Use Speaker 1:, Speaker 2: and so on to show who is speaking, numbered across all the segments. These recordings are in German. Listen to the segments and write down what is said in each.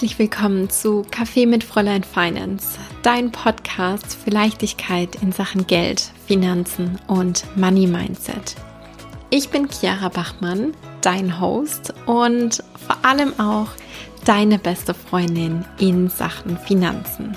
Speaker 1: herzlich willkommen zu Kaffee mit Fräulein Finance, dein Podcast für Leichtigkeit in Sachen Geld, Finanzen und Money Mindset. Ich bin Chiara Bachmann, dein Host und vor allem auch deine beste Freundin in Sachen Finanzen.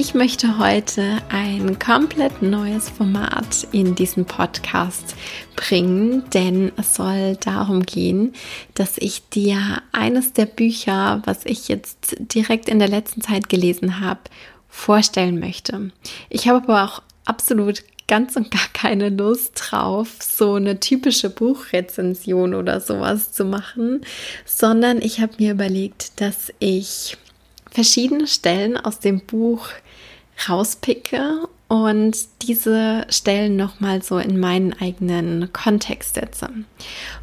Speaker 1: Ich möchte heute ein komplett neues Format in diesen Podcast bringen, denn es soll darum gehen, dass ich dir eines der Bücher, was ich jetzt direkt in der letzten Zeit gelesen habe, vorstellen möchte. Ich habe aber auch absolut ganz und gar keine Lust drauf, so eine typische Buchrezension oder sowas zu machen, sondern ich habe mir überlegt, dass ich verschiedene Stellen aus dem Buch rauspicke und diese Stellen nochmal so in meinen eigenen Kontext setze.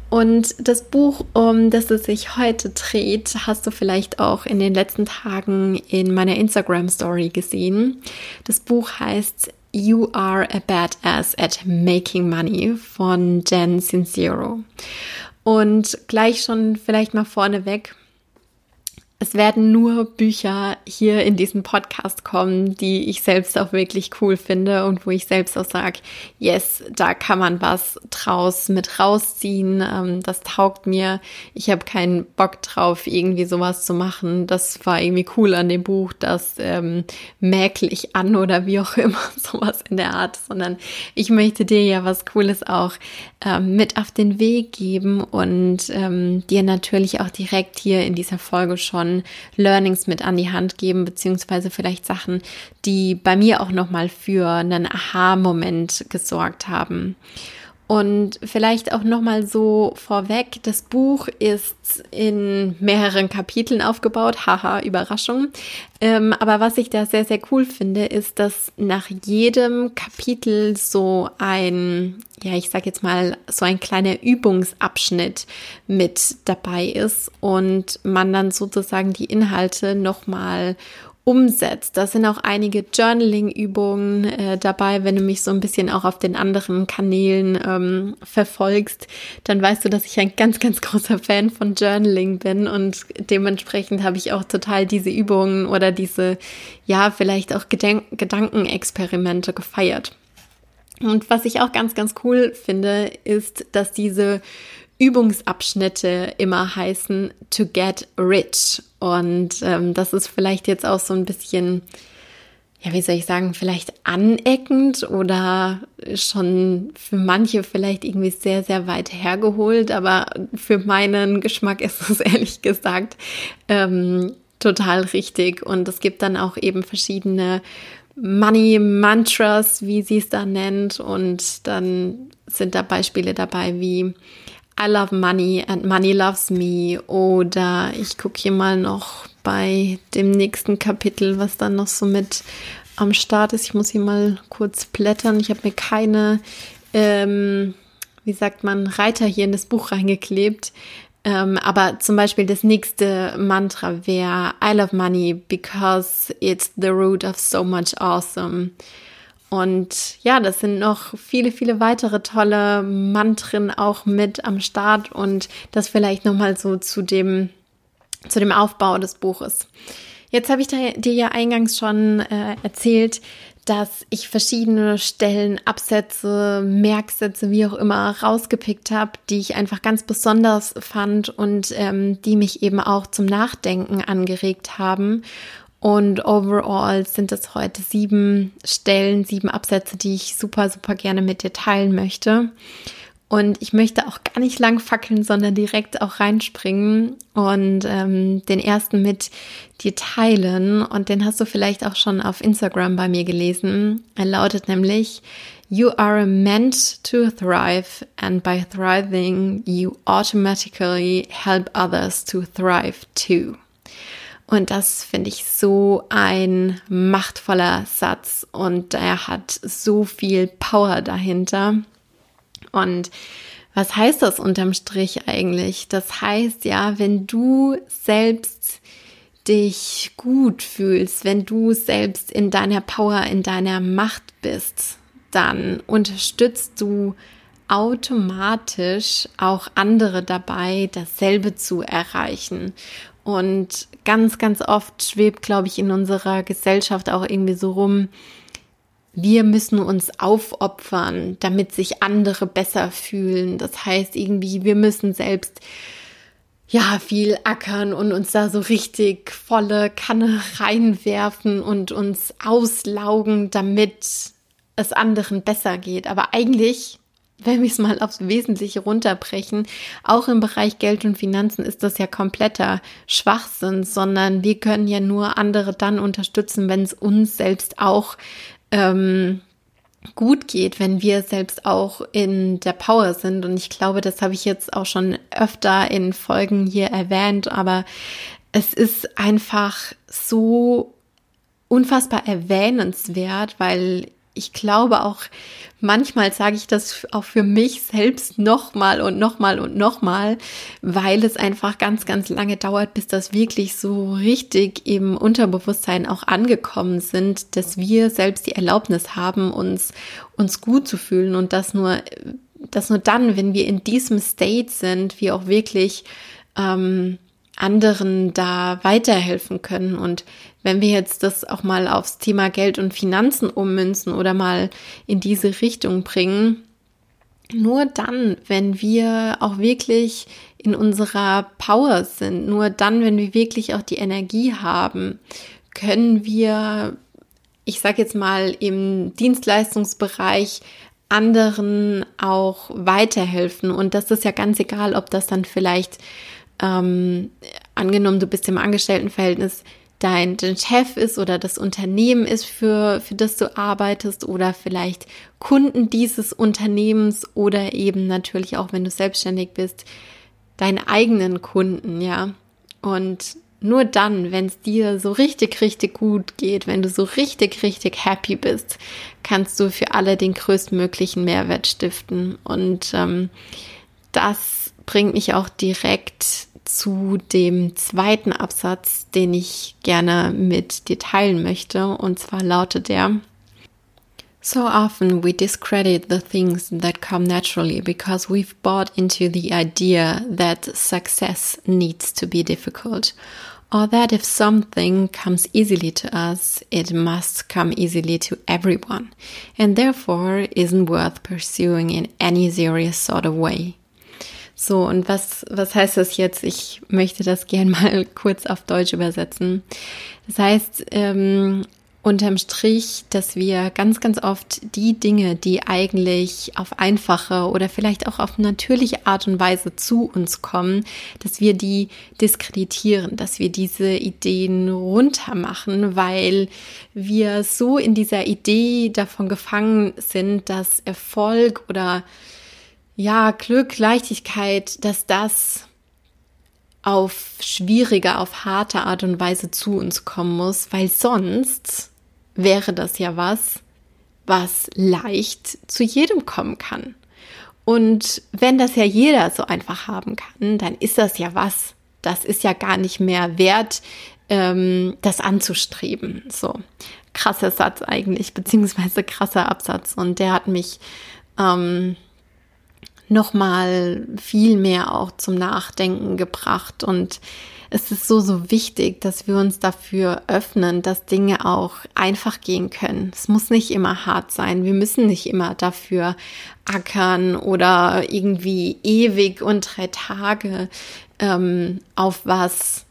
Speaker 1: Und das Buch, um das es sich heute dreht, hast du vielleicht auch in den letzten Tagen in meiner Instagram Story gesehen. Das Buch heißt You Are a Badass at Making Money von Jen Sincero. Und gleich schon vielleicht mal vorneweg, es werden nur Bücher hier in diesem Podcast kommen, die ich selbst auch wirklich cool finde und wo ich selbst auch sage, yes, da kann man was draus mit rausziehen. Ähm, das taugt mir. Ich habe keinen Bock drauf, irgendwie sowas zu machen. Das war irgendwie cool an dem Buch, das ähm, mäkel ich an oder wie auch immer, sowas in der Art, sondern ich möchte dir ja was Cooles auch ähm, mit auf den Weg geben und ähm, dir natürlich auch direkt hier in dieser Folge schon Learnings mit an die Hand geben, beziehungsweise vielleicht Sachen, die bei mir auch nochmal für einen Aha-Moment gesorgt haben. Und vielleicht auch nochmal so vorweg, das Buch ist in mehreren Kapiteln aufgebaut. Haha, Überraschung. Ähm, aber was ich da sehr, sehr cool finde, ist, dass nach jedem Kapitel so ein, ja, ich sag jetzt mal, so ein kleiner Übungsabschnitt mit dabei ist und man dann sozusagen die Inhalte nochmal umsetzt. Da sind auch einige Journaling-Übungen äh, dabei. Wenn du mich so ein bisschen auch auf den anderen Kanälen ähm, verfolgst, dann weißt du, dass ich ein ganz, ganz großer Fan von Journaling bin und dementsprechend habe ich auch total diese Übungen oder diese, ja, vielleicht auch Gedenk Gedankenexperimente gefeiert. Und was ich auch ganz, ganz cool finde, ist, dass diese Übungsabschnitte immer heißen to get rich. Und ähm, das ist vielleicht jetzt auch so ein bisschen, ja, wie soll ich sagen, vielleicht aneckend oder schon für manche vielleicht irgendwie sehr, sehr weit hergeholt. Aber für meinen Geschmack ist es ehrlich gesagt ähm, total richtig. Und es gibt dann auch eben verschiedene Money Mantras, wie sie es da nennt. Und dann sind da Beispiele dabei wie I love money and money loves me. Oder ich gucke hier mal noch bei dem nächsten Kapitel, was dann noch so mit am Start ist. Ich muss hier mal kurz blättern. Ich habe mir keine, ähm, wie sagt man, Reiter hier in das Buch reingeklebt. Ähm, aber zum Beispiel das nächste Mantra wäre I love money because it's the root of so much awesome. Und ja, das sind noch viele, viele weitere tolle Mantren auch mit am Start und das vielleicht nochmal so zu dem, zu dem Aufbau des Buches. Jetzt habe ich dir ja eingangs schon äh, erzählt, dass ich verschiedene Stellen, Absätze, Merksätze, wie auch immer, rausgepickt habe, die ich einfach ganz besonders fand und ähm, die mich eben auch zum Nachdenken angeregt haben. Und overall sind es heute sieben Stellen, sieben Absätze, die ich super, super gerne mit dir teilen möchte. Und ich möchte auch gar nicht lang fackeln, sondern direkt auch reinspringen und ähm, den ersten mit dir teilen. Und den hast du vielleicht auch schon auf Instagram bei mir gelesen. Er lautet nämlich, You are meant to thrive and by thriving you automatically help others to thrive too. Und das finde ich so ein machtvoller Satz und er hat so viel Power dahinter. Und was heißt das unterm Strich eigentlich? Das heißt ja, wenn du selbst dich gut fühlst, wenn du selbst in deiner Power, in deiner Macht bist, dann unterstützt du automatisch auch andere dabei, dasselbe zu erreichen. Und ganz, ganz oft schwebt, glaube ich, in unserer Gesellschaft auch irgendwie so rum, wir müssen uns aufopfern, damit sich andere besser fühlen. Das heißt irgendwie, wir müssen selbst ja viel ackern und uns da so richtig volle Kanne reinwerfen und uns auslaugen, damit es anderen besser geht. Aber eigentlich, wenn wir es mal aufs Wesentliche runterbrechen, auch im Bereich Geld und Finanzen ist das ja kompletter Schwachsinn, sondern wir können ja nur andere dann unterstützen, wenn es uns selbst auch ähm, gut geht, wenn wir selbst auch in der Power sind. Und ich glaube, das habe ich jetzt auch schon öfter in Folgen hier erwähnt, aber es ist einfach so unfassbar erwähnenswert, weil ich glaube auch, manchmal sage ich das auch für mich selbst nochmal und nochmal und nochmal, weil es einfach ganz, ganz lange dauert, bis das wirklich so richtig im Unterbewusstsein auch angekommen sind, dass wir selbst die Erlaubnis haben, uns, uns gut zu fühlen und das nur, dass nur dann, wenn wir in diesem State sind, wir auch wirklich ähm, anderen da weiterhelfen können. Und wenn wir jetzt das auch mal aufs Thema Geld und Finanzen ummünzen oder mal in diese Richtung bringen, nur dann, wenn wir auch wirklich in unserer Power sind, nur dann, wenn wir wirklich auch die Energie haben, können wir, ich sage jetzt mal, im Dienstleistungsbereich anderen auch weiterhelfen. Und das ist ja ganz egal, ob das dann vielleicht ähm, angenommen, du bist im Angestelltenverhältnis, dein, dein Chef ist oder das Unternehmen ist, für, für das du arbeitest oder vielleicht Kunden dieses Unternehmens oder eben natürlich auch, wenn du selbstständig bist, deine eigenen Kunden, ja. Und nur dann, wenn es dir so richtig, richtig gut geht, wenn du so richtig, richtig happy bist, kannst du für alle den größtmöglichen Mehrwert stiften. Und ähm, das bringt mich auch direkt zu dem zweiten Absatz, den ich gerne mit dir teilen möchte. Und zwar lautet der, So often we discredit the things that come naturally because we've bought into the idea that success needs to be difficult, or that if something comes easily to us, it must come easily to everyone, and therefore isn't worth pursuing in any serious sort of way. So, und was, was heißt das jetzt? Ich möchte das gern mal kurz auf Deutsch übersetzen. Das heißt, ähm, unterm Strich, dass wir ganz, ganz oft die Dinge, die eigentlich auf einfache oder vielleicht auch auf natürliche Art und Weise zu uns kommen, dass wir die diskreditieren, dass wir diese Ideen runtermachen, weil wir so in dieser Idee davon gefangen sind, dass Erfolg oder ja, Glück, Leichtigkeit, dass das auf schwierige, auf harte Art und Weise zu uns kommen muss, weil sonst wäre das ja was, was leicht zu jedem kommen kann. Und wenn das ja jeder so einfach haben kann, dann ist das ja was. Das ist ja gar nicht mehr wert, ähm, das anzustreben. So krasser Satz eigentlich, beziehungsweise krasser Absatz. Und der hat mich ähm, nochmal viel mehr auch zum Nachdenken gebracht. Und es ist so, so wichtig, dass wir uns dafür öffnen, dass Dinge auch einfach gehen können. Es muss nicht immer hart sein. Wir müssen nicht immer dafür ackern oder irgendwie ewig und drei Tage ähm, auf was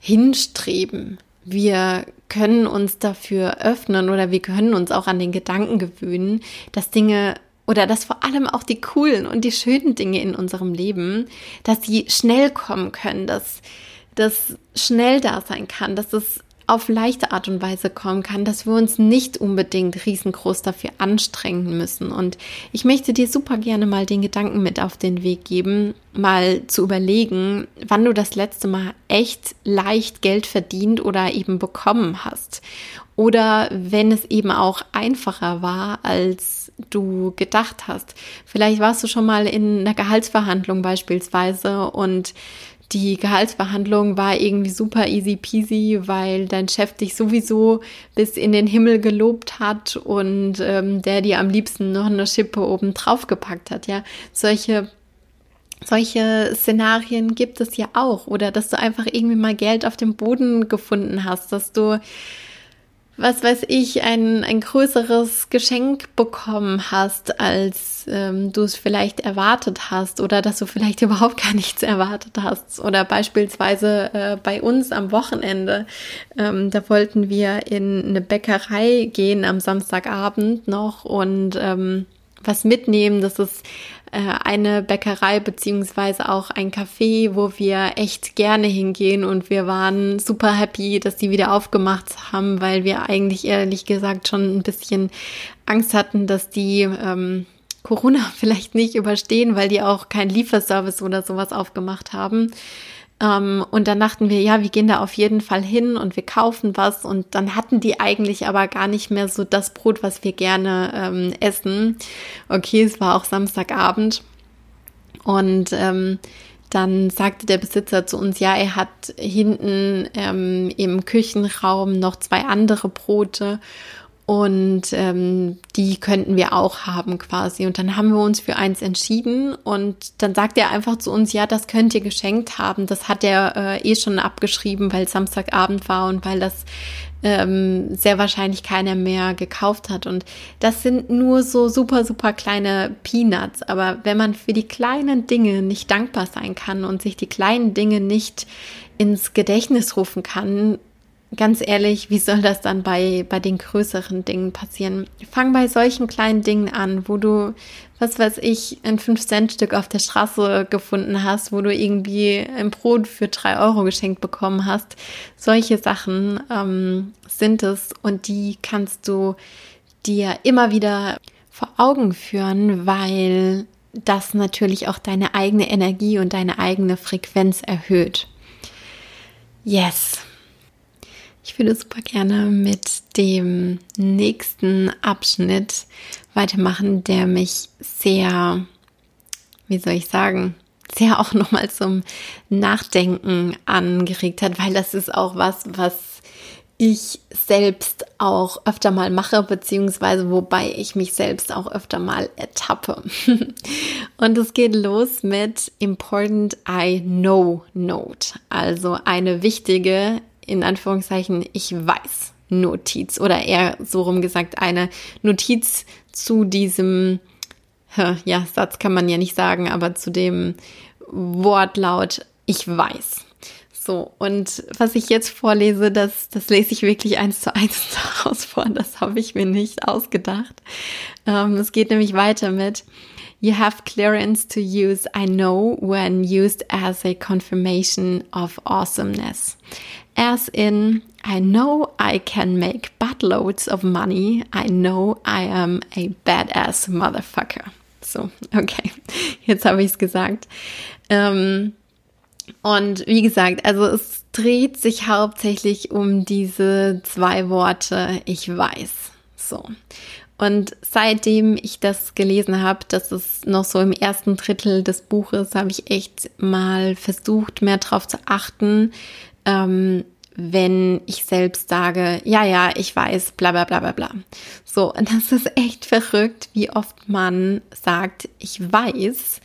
Speaker 1: hinstreben. Wir können uns dafür öffnen oder wir können uns auch an den Gedanken gewöhnen, dass Dinge oder dass vor allem auch die coolen und die schönen Dinge in unserem Leben, dass sie schnell kommen können, dass das schnell da sein kann, dass es auf leichte Art und Weise kommen kann, dass wir uns nicht unbedingt riesengroß dafür anstrengen müssen. Und ich möchte dir super gerne mal den Gedanken mit auf den Weg geben, mal zu überlegen, wann du das letzte Mal echt leicht Geld verdient oder eben bekommen hast. Oder wenn es eben auch einfacher war, als du gedacht hast. Vielleicht warst du schon mal in einer Gehaltsverhandlung beispielsweise und die Gehaltsverhandlung war irgendwie super easy peasy, weil dein Chef dich sowieso bis in den Himmel gelobt hat und ähm, der dir am liebsten noch eine Schippe oben drauf gepackt hat. Ja, solche solche Szenarien gibt es ja auch. Oder dass du einfach irgendwie mal Geld auf dem Boden gefunden hast, dass du was weiß ich, ein, ein größeres Geschenk bekommen hast, als ähm, du es vielleicht erwartet hast oder dass du vielleicht überhaupt gar nichts erwartet hast. Oder beispielsweise äh, bei uns am Wochenende, ähm, da wollten wir in eine Bäckerei gehen am Samstagabend noch und ähm, was mitnehmen. Das ist äh, eine Bäckerei beziehungsweise auch ein Café, wo wir echt gerne hingehen und wir waren super happy, dass die wieder aufgemacht haben, weil wir eigentlich ehrlich gesagt schon ein bisschen Angst hatten, dass die ähm, Corona vielleicht nicht überstehen, weil die auch keinen Lieferservice oder sowas aufgemacht haben. Ähm, und dann dachten wir, ja, wir gehen da auf jeden Fall hin und wir kaufen was. Und dann hatten die eigentlich aber gar nicht mehr so das Brot, was wir gerne ähm, essen. Okay, es war auch Samstagabend. Und ähm, dann sagte der Besitzer zu uns, ja, er hat hinten ähm, im Küchenraum noch zwei andere Brote und ähm, die könnten wir auch haben quasi. Und dann haben wir uns für eins entschieden und dann sagt er einfach zu uns, ja, das könnt ihr geschenkt haben. Das hat er äh, eh schon abgeschrieben, weil Samstagabend war und weil das ähm, sehr wahrscheinlich keiner mehr gekauft hat. Und das sind nur so super, super kleine Peanuts. Aber wenn man für die kleinen Dinge nicht dankbar sein kann und sich die kleinen Dinge nicht ins Gedächtnis rufen kann, ganz ehrlich, wie soll das dann bei, bei den größeren Dingen passieren? Fang bei solchen kleinen Dingen an, wo du, was weiß ich, ein 5-Cent-Stück auf der Straße gefunden hast, wo du irgendwie ein Brot für 3 Euro geschenkt bekommen hast. Solche Sachen ähm, sind es und die kannst du dir immer wieder vor Augen führen, weil das natürlich auch deine eigene Energie und deine eigene Frequenz erhöht. Yes. Ich würde super gerne mit dem nächsten Abschnitt weitermachen, der mich sehr, wie soll ich sagen, sehr auch nochmal zum Nachdenken angeregt hat, weil das ist auch was, was ich selbst auch öfter mal mache, beziehungsweise wobei ich mich selbst auch öfter mal ertappe. Und es geht los mit Important I Know Note, also eine wichtige in Anführungszeichen ich weiß Notiz oder eher so rum gesagt eine Notiz zu diesem, ja, Satz kann man ja nicht sagen, aber zu dem Wortlaut ich weiß. So, und was ich jetzt vorlese, das, das lese ich wirklich eins zu eins daraus vor. Das habe ich mir nicht ausgedacht. Ähm, es geht nämlich weiter mit You have clearance to use I know when used as a confirmation of awesomeness as in, I know I can make buttloads of money. I know I am a badass motherfucker. So, okay, jetzt habe ich es gesagt. Ähm, und wie gesagt, also es dreht sich hauptsächlich um diese zwei Worte, ich weiß. So. Und seitdem ich das gelesen habe, das ist noch so im ersten Drittel des Buches, habe ich echt mal versucht, mehr darauf zu achten, ähm, wenn ich selbst sage, ja, ja, ich weiß, bla bla bla bla bla. So, und das ist echt verrückt, wie oft man sagt, ich weiß,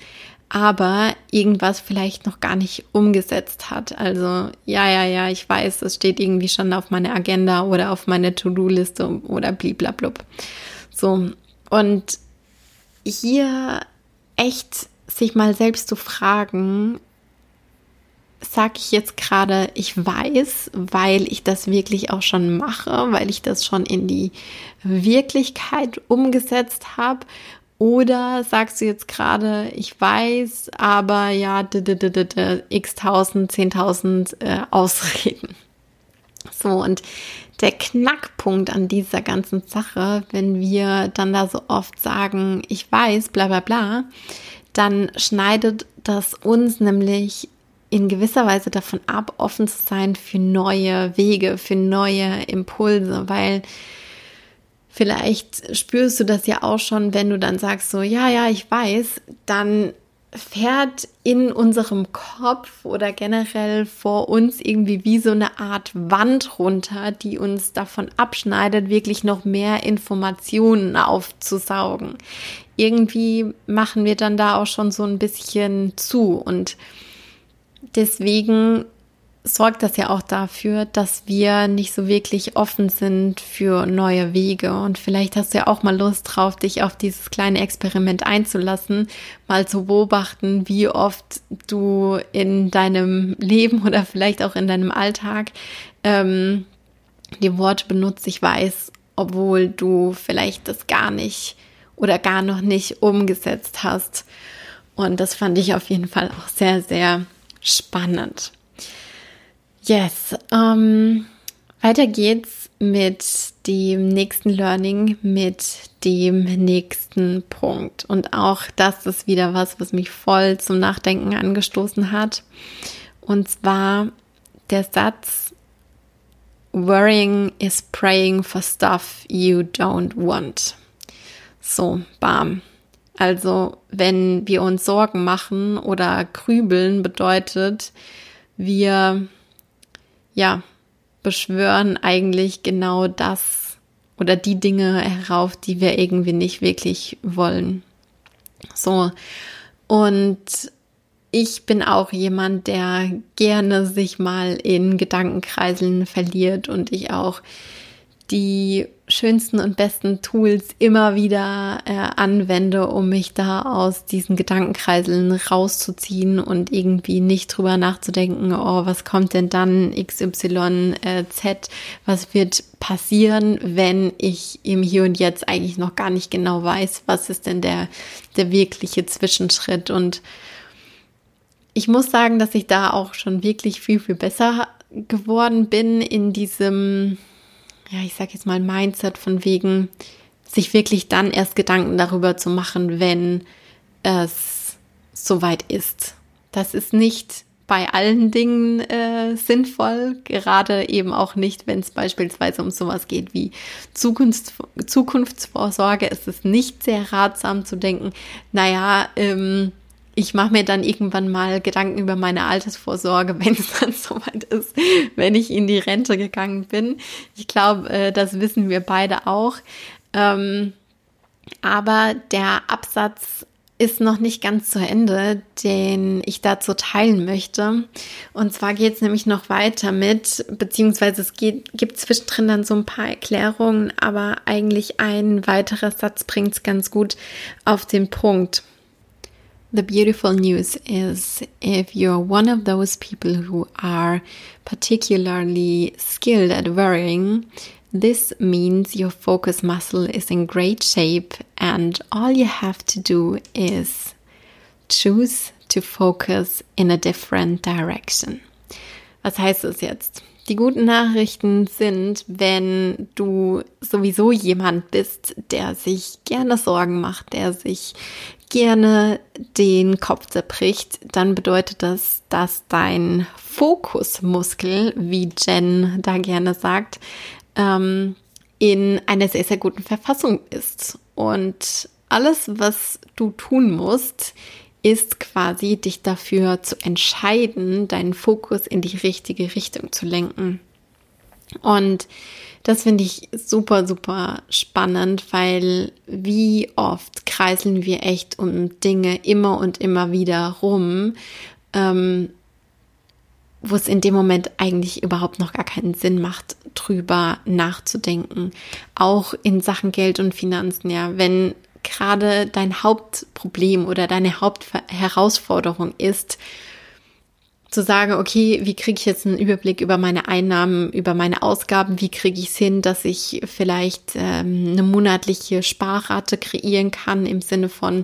Speaker 1: aber irgendwas vielleicht noch gar nicht umgesetzt hat. Also, ja, ja, ja, ich weiß, es steht irgendwie schon auf meiner Agenda oder auf meiner To-Do-Liste oder bliblablub. So, und hier echt sich mal selbst zu fragen, sage ich jetzt gerade, ich weiß, weil ich das wirklich auch schon mache, weil ich das schon in die Wirklichkeit umgesetzt habe? Oder sagst du jetzt gerade, ich weiß, aber ja, x tausend, zehntausend äh, Ausreden. So, und der Knackpunkt an dieser ganzen Sache, wenn wir dann da so oft sagen, ich weiß, bla bla bla, dann schneidet das uns nämlich in gewisser Weise davon ab, offen zu sein für neue Wege, für neue Impulse, weil vielleicht spürst du das ja auch schon, wenn du dann sagst so, ja, ja, ich weiß, dann fährt in unserem Kopf oder generell vor uns irgendwie wie so eine Art Wand runter, die uns davon abschneidet, wirklich noch mehr Informationen aufzusaugen. Irgendwie machen wir dann da auch schon so ein bisschen zu und deswegen sorgt das ja auch dafür, dass wir nicht so wirklich offen sind für neue Wege. Und vielleicht hast du ja auch mal Lust drauf, dich auf dieses kleine Experiment einzulassen, mal zu beobachten, wie oft du in deinem Leben oder vielleicht auch in deinem Alltag ähm, die Worte benutzt, ich weiß, obwohl du vielleicht das gar nicht oder gar noch nicht umgesetzt hast. Und das fand ich auf jeden Fall auch sehr, sehr spannend. Yes. Ähm, weiter geht's mit dem nächsten Learning, mit dem nächsten Punkt. Und auch das ist wieder was, was mich voll zum Nachdenken angestoßen hat. Und zwar der Satz, Worrying is praying for stuff you don't want. So, bam. Also, wenn wir uns Sorgen machen oder grübeln, bedeutet, wir ja, beschwören eigentlich genau das oder die Dinge herauf, die wir irgendwie nicht wirklich wollen. So. Und ich bin auch jemand, der gerne sich mal in Gedankenkreiseln verliert und ich auch die schönsten und besten Tools immer wieder äh, anwende, um mich da aus diesen Gedankenkreiseln rauszuziehen und irgendwie nicht drüber nachzudenken, oh, was kommt denn dann XY äh, Z, was wird passieren, wenn ich im Hier und Jetzt eigentlich noch gar nicht genau weiß, was ist denn der, der wirkliche Zwischenschritt? Und ich muss sagen, dass ich da auch schon wirklich viel, viel besser geworden bin in diesem ja, ich sag jetzt mal Mindset von wegen, sich wirklich dann erst Gedanken darüber zu machen, wenn es soweit ist. Das ist nicht bei allen Dingen äh, sinnvoll, gerade eben auch nicht, wenn es beispielsweise um sowas geht wie Zukunfts Zukunftsvorsorge. Ist es nicht sehr ratsam zu denken, naja, ähm, ich mache mir dann irgendwann mal Gedanken über meine Altersvorsorge, wenn es dann soweit ist, wenn ich in die Rente gegangen bin. Ich glaube, äh, das wissen wir beide auch. Ähm, aber der Absatz ist noch nicht ganz zu Ende, den ich dazu teilen möchte. Und zwar geht es nämlich noch weiter mit, beziehungsweise es geht, gibt zwischendrin dann so ein paar Erklärungen, aber eigentlich ein weiterer Satz bringt es ganz gut auf den Punkt. The beautiful news is if you're one of those people who are particularly skilled at worrying, this means your focus muscle is in great shape, and all you have to do is choose to focus in a different direction. Was heißt das jetzt? Die guten Nachrichten sind, wenn du sowieso jemand bist, der sich gerne Sorgen macht, der sich gerne den Kopf zerbricht, dann bedeutet das, dass dein Fokusmuskel, wie Jen da gerne sagt, ähm, in einer sehr, sehr guten Verfassung ist. Und alles, was du tun musst, ist quasi dich dafür zu entscheiden, deinen Fokus in die richtige Richtung zu lenken. Und das finde ich super, super spannend, weil wie oft kreiseln wir echt um Dinge immer und immer wieder rum, ähm, wo es in dem Moment eigentlich überhaupt noch gar keinen Sinn macht, drüber nachzudenken. Auch in Sachen Geld und Finanzen, ja. Wenn gerade dein Hauptproblem oder deine Hauptherausforderung ist, zu sagen, okay, wie kriege ich jetzt einen Überblick über meine Einnahmen, über meine Ausgaben, wie kriege ich es hin, dass ich vielleicht ähm, eine monatliche Sparrate kreieren kann im Sinne von,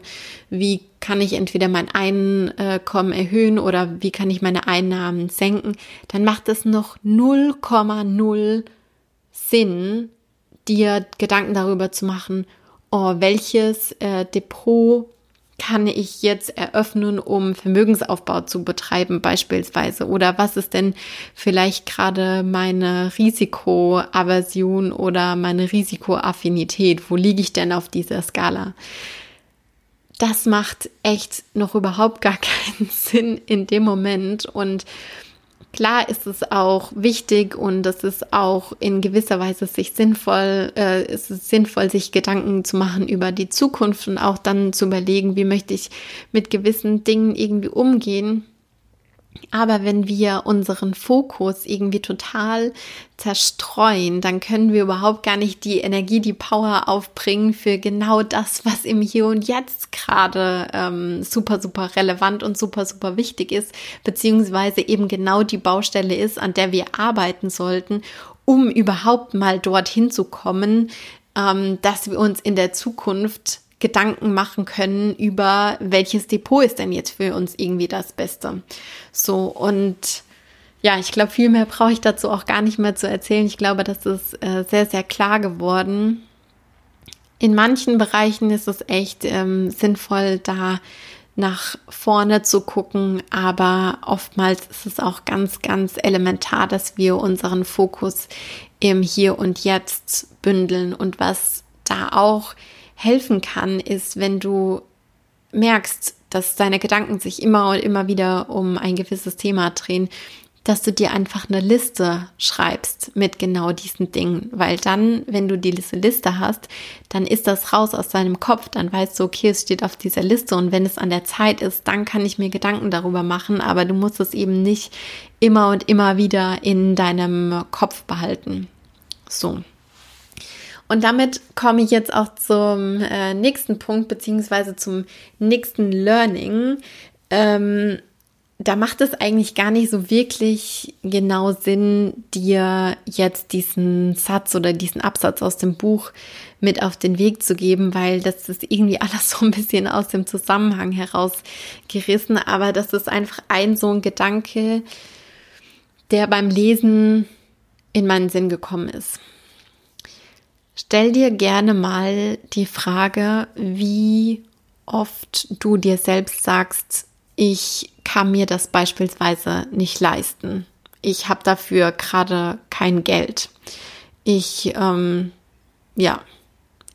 Speaker 1: wie kann ich entweder mein Einkommen erhöhen oder wie kann ich meine Einnahmen senken, dann macht es noch 0,0 Sinn, dir Gedanken darüber zu machen, oh, welches äh, Depot kann ich jetzt eröffnen, um Vermögensaufbau zu betreiben beispielsweise? Oder was ist denn vielleicht gerade meine Risikoaversion oder meine Risikoaffinität? Wo liege ich denn auf dieser Skala? das macht echt noch überhaupt gar keinen Sinn in dem Moment. Und klar ist es auch wichtig und es ist auch in gewisser Weise sich sinnvoll, äh, es ist sinnvoll, sich Gedanken zu machen über die Zukunft und auch dann zu überlegen, wie möchte ich mit gewissen Dingen irgendwie umgehen. Aber wenn wir unseren Fokus irgendwie total zerstreuen, dann können wir überhaupt gar nicht die Energie, die Power aufbringen für genau das, was im Hier und Jetzt gerade ähm, super, super relevant und super, super wichtig ist, beziehungsweise eben genau die Baustelle ist, an der wir arbeiten sollten, um überhaupt mal dorthin zu kommen, ähm, dass wir uns in der Zukunft Gedanken machen können über welches Depot ist denn jetzt für uns irgendwie das Beste. So und ja, ich glaube, viel mehr brauche ich dazu auch gar nicht mehr zu erzählen. Ich glaube, das ist äh, sehr, sehr klar geworden. In manchen Bereichen ist es echt ähm, sinnvoll, da nach vorne zu gucken, aber oftmals ist es auch ganz, ganz elementar, dass wir unseren Fokus im Hier und Jetzt bündeln und was da auch helfen kann, ist, wenn du merkst, dass deine Gedanken sich immer und immer wieder um ein gewisses Thema drehen, dass du dir einfach eine Liste schreibst mit genau diesen Dingen, weil dann, wenn du diese Liste hast, dann ist das raus aus deinem Kopf, dann weißt du, okay, es steht auf dieser Liste und wenn es an der Zeit ist, dann kann ich mir Gedanken darüber machen, aber du musst es eben nicht immer und immer wieder in deinem Kopf behalten. So. Und damit komme ich jetzt auch zum äh, nächsten Punkt, beziehungsweise zum nächsten Learning. Ähm, da macht es eigentlich gar nicht so wirklich genau Sinn, dir jetzt diesen Satz oder diesen Absatz aus dem Buch mit auf den Weg zu geben, weil das ist irgendwie alles so ein bisschen aus dem Zusammenhang herausgerissen. Aber das ist einfach ein so ein Gedanke, der beim Lesen in meinen Sinn gekommen ist. Stell dir gerne mal die Frage, wie oft du dir selbst sagst, ich kann mir das beispielsweise nicht leisten. Ich habe dafür gerade kein Geld. Ich, ähm, ja,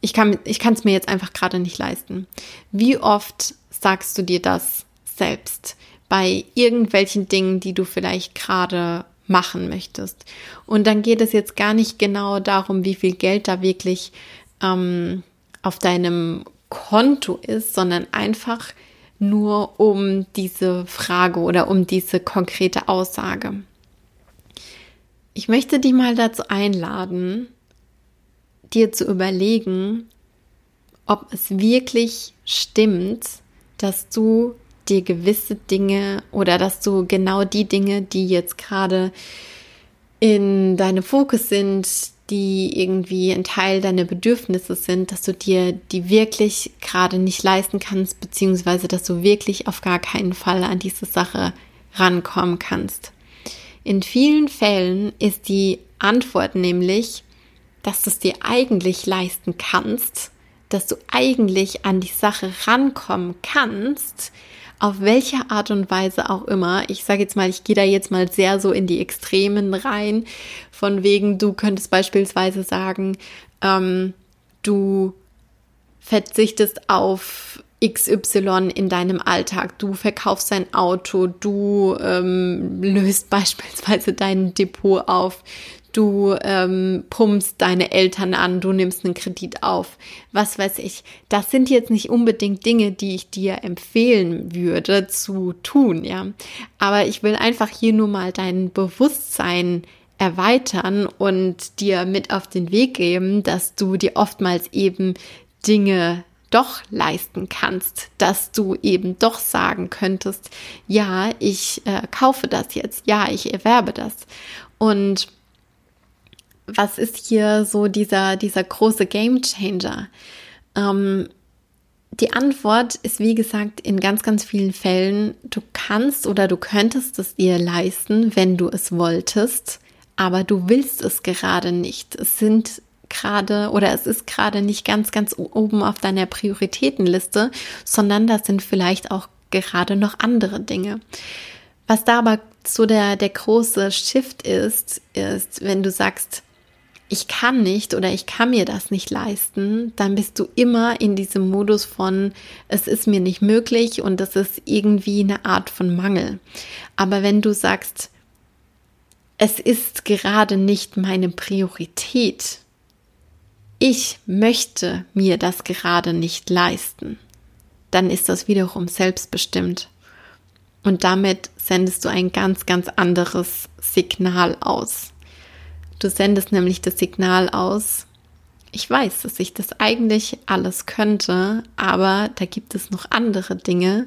Speaker 1: ich kann es mir jetzt einfach gerade nicht leisten. Wie oft sagst du dir das selbst bei irgendwelchen Dingen, die du vielleicht gerade machen möchtest. Und dann geht es jetzt gar nicht genau darum, wie viel Geld da wirklich ähm, auf deinem Konto ist, sondern einfach nur um diese Frage oder um diese konkrete Aussage. Ich möchte dich mal dazu einladen, dir zu überlegen, ob es wirklich stimmt, dass du dir gewisse Dinge oder dass du genau die Dinge, die jetzt gerade in deinem Fokus sind, die irgendwie ein Teil deiner Bedürfnisse sind, dass du dir die wirklich gerade nicht leisten kannst, beziehungsweise dass du wirklich auf gar keinen Fall an diese Sache rankommen kannst. In vielen Fällen ist die Antwort nämlich, dass du es dir eigentlich leisten kannst, dass du eigentlich an die Sache rankommen kannst, auf welche Art und Weise auch immer. Ich sage jetzt mal, ich gehe da jetzt mal sehr so in die Extremen rein, von wegen, du könntest beispielsweise sagen, ähm, du verzichtest auf XY in deinem Alltag. Du verkaufst dein Auto, du ähm, löst beispielsweise dein Depot auf, du ähm, pumpst deine Eltern an, du nimmst einen Kredit auf, was weiß ich. Das sind jetzt nicht unbedingt Dinge, die ich dir empfehlen würde zu tun, ja. Aber ich will einfach hier nur mal dein Bewusstsein erweitern und dir mit auf den Weg geben, dass du dir oftmals eben Dinge doch leisten kannst, dass du eben doch sagen könntest, ja, ich äh, kaufe das jetzt, ja, ich erwerbe das. Und was ist hier so dieser, dieser große Game Changer? Ähm, die Antwort ist, wie gesagt, in ganz, ganz vielen Fällen, du kannst oder du könntest es dir leisten, wenn du es wolltest, aber du willst es gerade nicht. Es sind gerade oder es ist gerade nicht ganz, ganz oben auf deiner Prioritätenliste, sondern das sind vielleicht auch gerade noch andere Dinge. Was da aber so der, der große Shift ist, ist, wenn du sagst, ich kann nicht oder ich kann mir das nicht leisten, dann bist du immer in diesem Modus von, es ist mir nicht möglich und das ist irgendwie eine Art von Mangel. Aber wenn du sagst, es ist gerade nicht meine Priorität, ich möchte mir das gerade nicht leisten, dann ist das wiederum selbstbestimmt. Und damit sendest du ein ganz, ganz anderes Signal aus. Du sendest nämlich das Signal aus, ich weiß, dass ich das eigentlich alles könnte, aber da gibt es noch andere Dinge,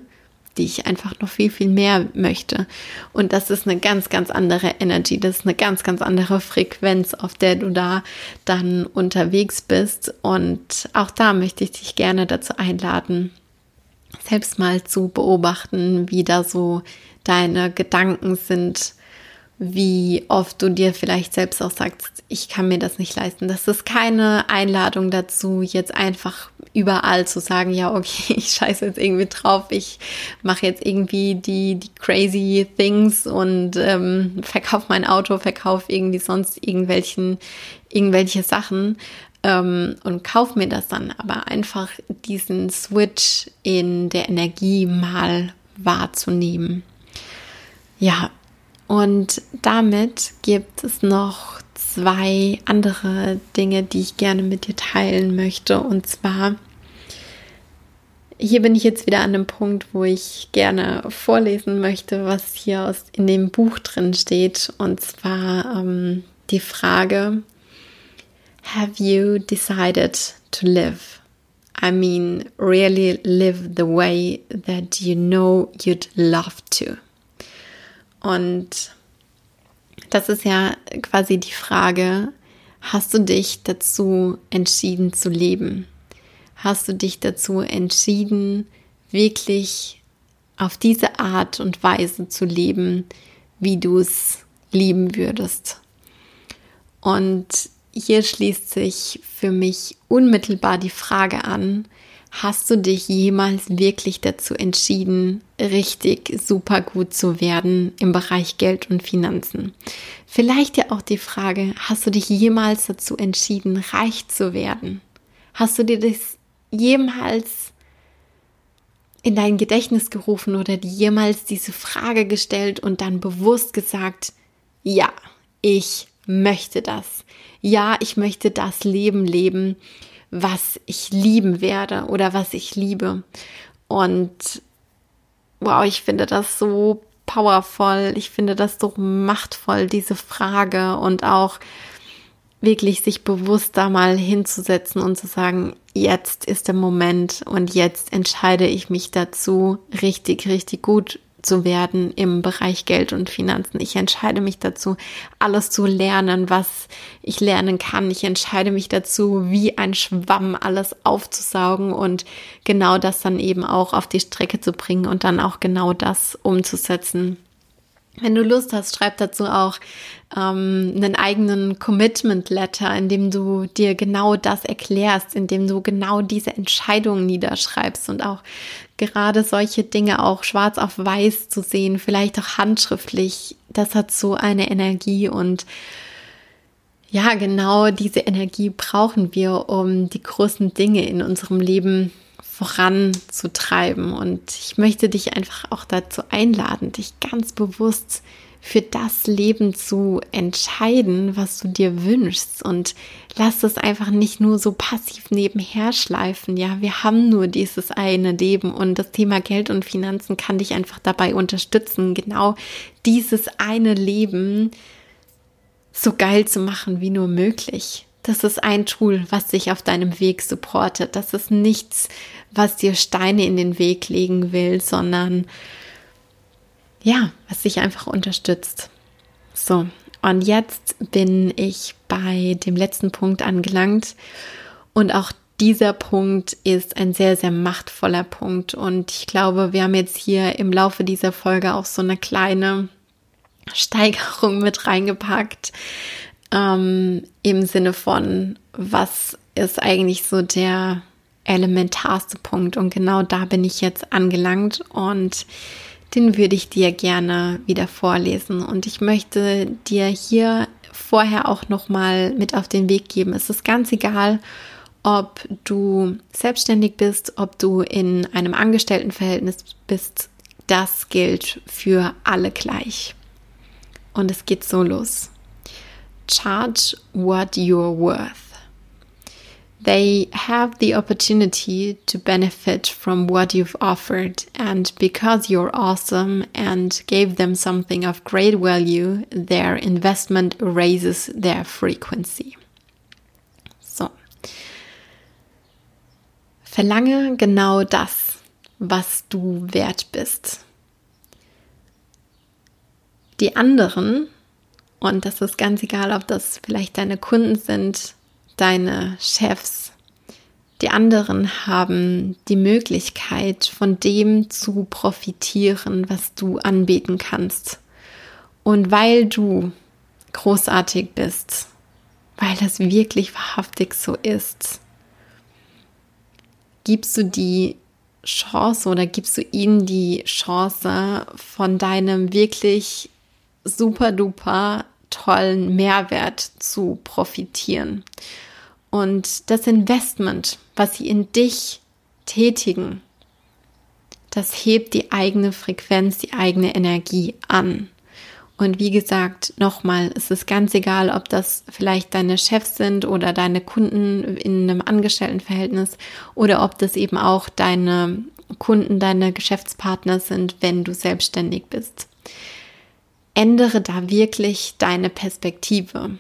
Speaker 1: die ich einfach noch viel, viel mehr möchte. Und das ist eine ganz, ganz andere Energy, das ist eine ganz, ganz andere Frequenz, auf der du da dann unterwegs bist. Und auch da möchte ich dich gerne dazu einladen, selbst mal zu beobachten, wie da so deine Gedanken sind, wie oft du dir vielleicht selbst auch sagst, ich kann mir das nicht leisten. Das ist keine Einladung dazu, jetzt einfach überall zu sagen, ja, okay, ich scheiße jetzt irgendwie drauf, ich mache jetzt irgendwie die, die crazy things und ähm, verkaufe mein Auto, verkaufe irgendwie sonst irgendwelchen, irgendwelche Sachen ähm, und kauf mir das dann. Aber einfach diesen Switch in der Energie mal wahrzunehmen. Ja, und damit gibt es noch zwei andere Dinge, die ich gerne mit dir teilen möchte. Und zwar, hier bin ich jetzt wieder an dem Punkt, wo ich gerne vorlesen möchte, was hier aus, in dem Buch drin steht. Und zwar ähm, die Frage, Have you decided to live? I mean, really live the way that you know you'd love to. Und das ist ja quasi die Frage, hast du dich dazu entschieden zu leben? Hast du dich dazu entschieden, wirklich auf diese Art und Weise zu leben, wie du es lieben würdest? Und hier schließt sich für mich unmittelbar die Frage an, Hast du dich jemals wirklich dazu entschieden, richtig super gut zu werden im Bereich Geld und Finanzen? Vielleicht ja auch die Frage, hast du dich jemals dazu entschieden, reich zu werden? Hast du dir das jemals in dein Gedächtnis gerufen oder dir jemals diese Frage gestellt und dann bewusst gesagt, ja, ich möchte das. Ja, ich möchte das Leben leben, was ich lieben werde oder was ich liebe. Und wow, ich finde das so powerful, ich finde das so machtvoll, diese Frage und auch wirklich sich bewusst da mal hinzusetzen und zu sagen, jetzt ist der Moment und jetzt entscheide ich mich dazu, richtig, richtig gut zu werden im Bereich Geld und Finanzen. Ich entscheide mich dazu, alles zu lernen, was ich lernen kann. Ich entscheide mich dazu, wie ein Schwamm alles aufzusaugen und genau das dann eben auch auf die Strecke zu bringen und dann auch genau das umzusetzen. Wenn du Lust hast, schreib dazu auch ähm, einen eigenen Commitment Letter, in dem du dir genau das erklärst, in dem du genau diese Entscheidungen niederschreibst und auch gerade solche Dinge auch schwarz auf weiß zu sehen, vielleicht auch handschriftlich, das hat so eine Energie und ja, genau diese Energie brauchen wir, um die großen Dinge in unserem Leben voranzutreiben. Und ich möchte dich einfach auch dazu einladen, dich ganz bewusst für das Leben zu entscheiden, was du dir wünschst und lass es einfach nicht nur so passiv nebenher schleifen. Ja, wir haben nur dieses eine Leben und das Thema Geld und Finanzen kann dich einfach dabei unterstützen, genau dieses eine Leben so geil zu machen wie nur möglich. Das ist ein Tool, was dich auf deinem Weg supportet. Das ist nichts, was dir Steine in den Weg legen will, sondern ja, was dich einfach unterstützt. So, und jetzt bin ich bei dem letzten Punkt angelangt und auch dieser Punkt ist ein sehr, sehr machtvoller Punkt und ich glaube, wir haben jetzt hier im Laufe dieser Folge auch so eine kleine Steigerung mit reingepackt ähm, im Sinne von, was ist eigentlich so der elementarste Punkt und genau da bin ich jetzt angelangt und den würde ich dir gerne wieder vorlesen. Und ich möchte dir hier vorher auch noch mal mit auf den Weg geben. Es ist ganz egal, ob du selbstständig bist, ob du in einem Angestelltenverhältnis bist. Das gilt für alle gleich. Und es geht so los. Charge what you're worth. They have the opportunity to benefit from what you've offered, and because you're awesome and gave them something of great value, their investment raises their frequency. So. Verlange genau das, was du wert bist. Die anderen, und das ist ganz egal, ob das vielleicht deine Kunden sind, deine Chefs, die anderen haben die Möglichkeit, von dem zu profitieren, was du anbieten kannst. Und weil du großartig bist, weil das wirklich wahrhaftig so ist, gibst du die Chance oder gibst du ihnen die Chance, von deinem wirklich super duper tollen Mehrwert zu profitieren. Und das Investment, was sie in dich tätigen, das hebt die eigene Frequenz, die eigene Energie an. Und wie gesagt, nochmal, es ist ganz egal, ob das vielleicht deine Chefs sind oder deine Kunden in einem Angestelltenverhältnis oder ob das eben auch deine Kunden, deine Geschäftspartner sind, wenn du selbstständig bist. Ändere da wirklich deine Perspektive.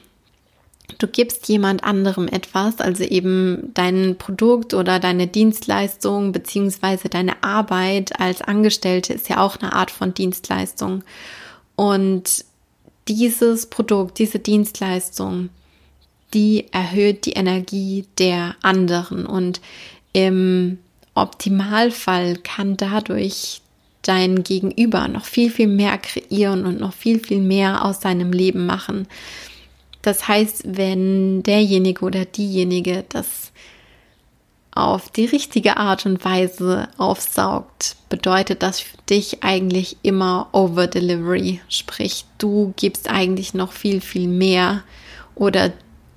Speaker 1: Du gibst jemand anderem etwas, also eben dein Produkt oder deine Dienstleistung beziehungsweise deine Arbeit als Angestellte ist ja auch eine Art von Dienstleistung. Und dieses Produkt, diese Dienstleistung, die erhöht die Energie der anderen und im Optimalfall kann dadurch dein Gegenüber noch viel, viel mehr kreieren und noch viel, viel mehr aus seinem Leben machen. Das heißt, wenn derjenige oder diejenige das auf die richtige Art und Weise aufsaugt, bedeutet das für dich eigentlich immer Over Delivery. Sprich, du gibst eigentlich noch viel, viel mehr oder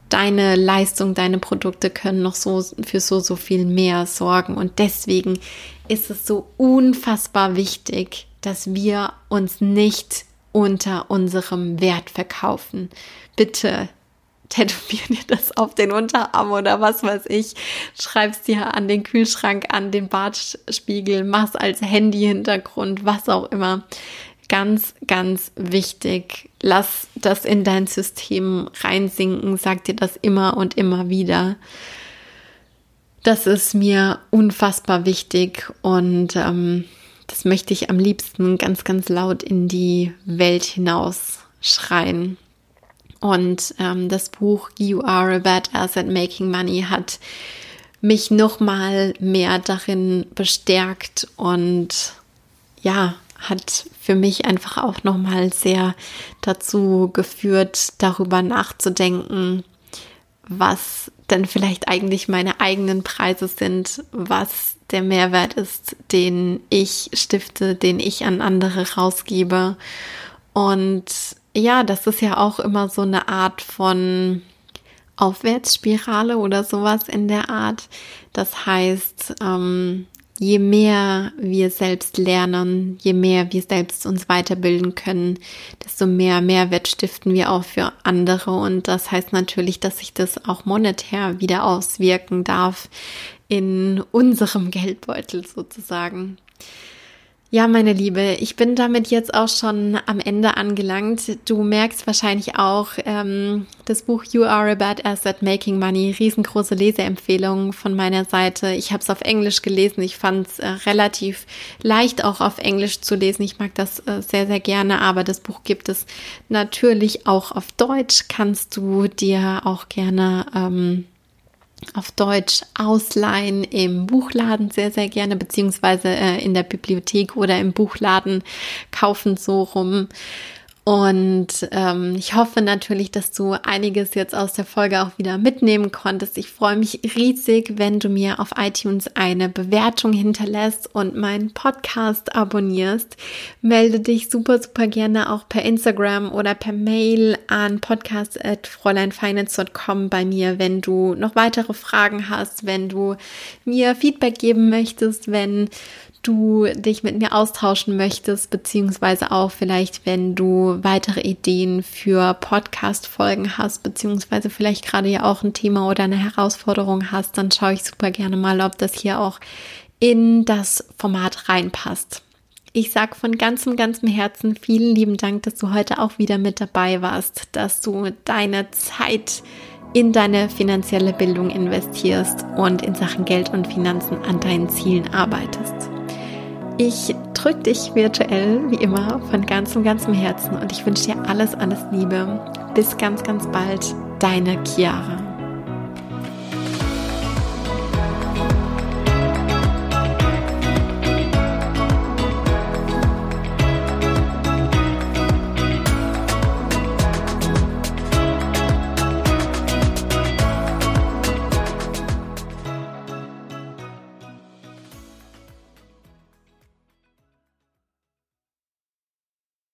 Speaker 1: deine Leistung, deine Produkte können noch so für so, so viel mehr sorgen. Und deswegen ist es so unfassbar wichtig, dass wir uns nicht unter unserem Wert verkaufen. Bitte tätowier dir das auf den Unterarm oder was weiß ich. Schreib's dir an den Kühlschrank, an den Bartspiegel, mach's als Handy-Hintergrund, was auch immer. Ganz, ganz wichtig. Lass das in dein System reinsinken. Sag dir das immer und immer wieder. Das ist mir unfassbar wichtig und ähm, das möchte ich am liebsten ganz, ganz laut in die Welt hinaus schreien. Und ähm, das Buch You Are a Badass at Making Money hat mich noch mal mehr darin bestärkt und ja, hat für mich einfach auch noch mal sehr dazu geführt, darüber nachzudenken, was denn vielleicht eigentlich meine eigenen Preise sind, was der Mehrwert ist, den ich stifte, den ich an andere rausgebe. Und ja, das ist ja auch immer so eine Art von Aufwärtsspirale oder sowas in der Art. Das heißt, ähm, je mehr wir selbst lernen, je mehr wir selbst uns weiterbilden können, desto mehr Mehrwert stiften wir auch für andere. Und das heißt natürlich, dass sich das auch monetär wieder auswirken darf in unserem Geldbeutel sozusagen. Ja, meine Liebe, ich bin damit jetzt auch schon am Ende angelangt. Du merkst wahrscheinlich auch ähm, das Buch You Are a Badass at Making Money, riesengroße Leseempfehlung von meiner Seite. Ich habe es auf Englisch gelesen. Ich fand es äh, relativ leicht auch auf Englisch zu lesen. Ich mag das äh, sehr, sehr gerne, aber das Buch gibt es natürlich auch auf Deutsch. Kannst du dir auch gerne ähm, auf Deutsch ausleihen im Buchladen sehr, sehr gerne, beziehungsweise äh, in der Bibliothek oder im Buchladen kaufen so rum. Und ähm, ich hoffe natürlich, dass du einiges jetzt aus der Folge auch wieder mitnehmen konntest. Ich freue mich riesig, wenn du mir auf iTunes eine Bewertung hinterlässt und meinen Podcast abonnierst. Melde dich super, super gerne auch per Instagram oder per Mail an podcast.fräuleinfinance.com bei mir, wenn du noch weitere Fragen hast, wenn du mir Feedback geben möchtest, wenn du dich mit mir austauschen möchtest, beziehungsweise auch vielleicht, wenn du weitere Ideen für Podcast-Folgen hast, beziehungsweise vielleicht gerade ja auch ein Thema oder eine Herausforderung hast, dann schaue ich super gerne mal, ob das hier auch in das Format reinpasst. Ich sage von ganzem, ganzem Herzen vielen lieben Dank, dass du heute auch wieder mit dabei warst, dass du deine Zeit in deine finanzielle Bildung investierst und in Sachen Geld und Finanzen an deinen Zielen arbeitest. Ich drücke dich virtuell, wie immer, von ganzem, ganzem Herzen und ich wünsche dir alles, alles Liebe. Bis ganz, ganz bald, deine Chiara.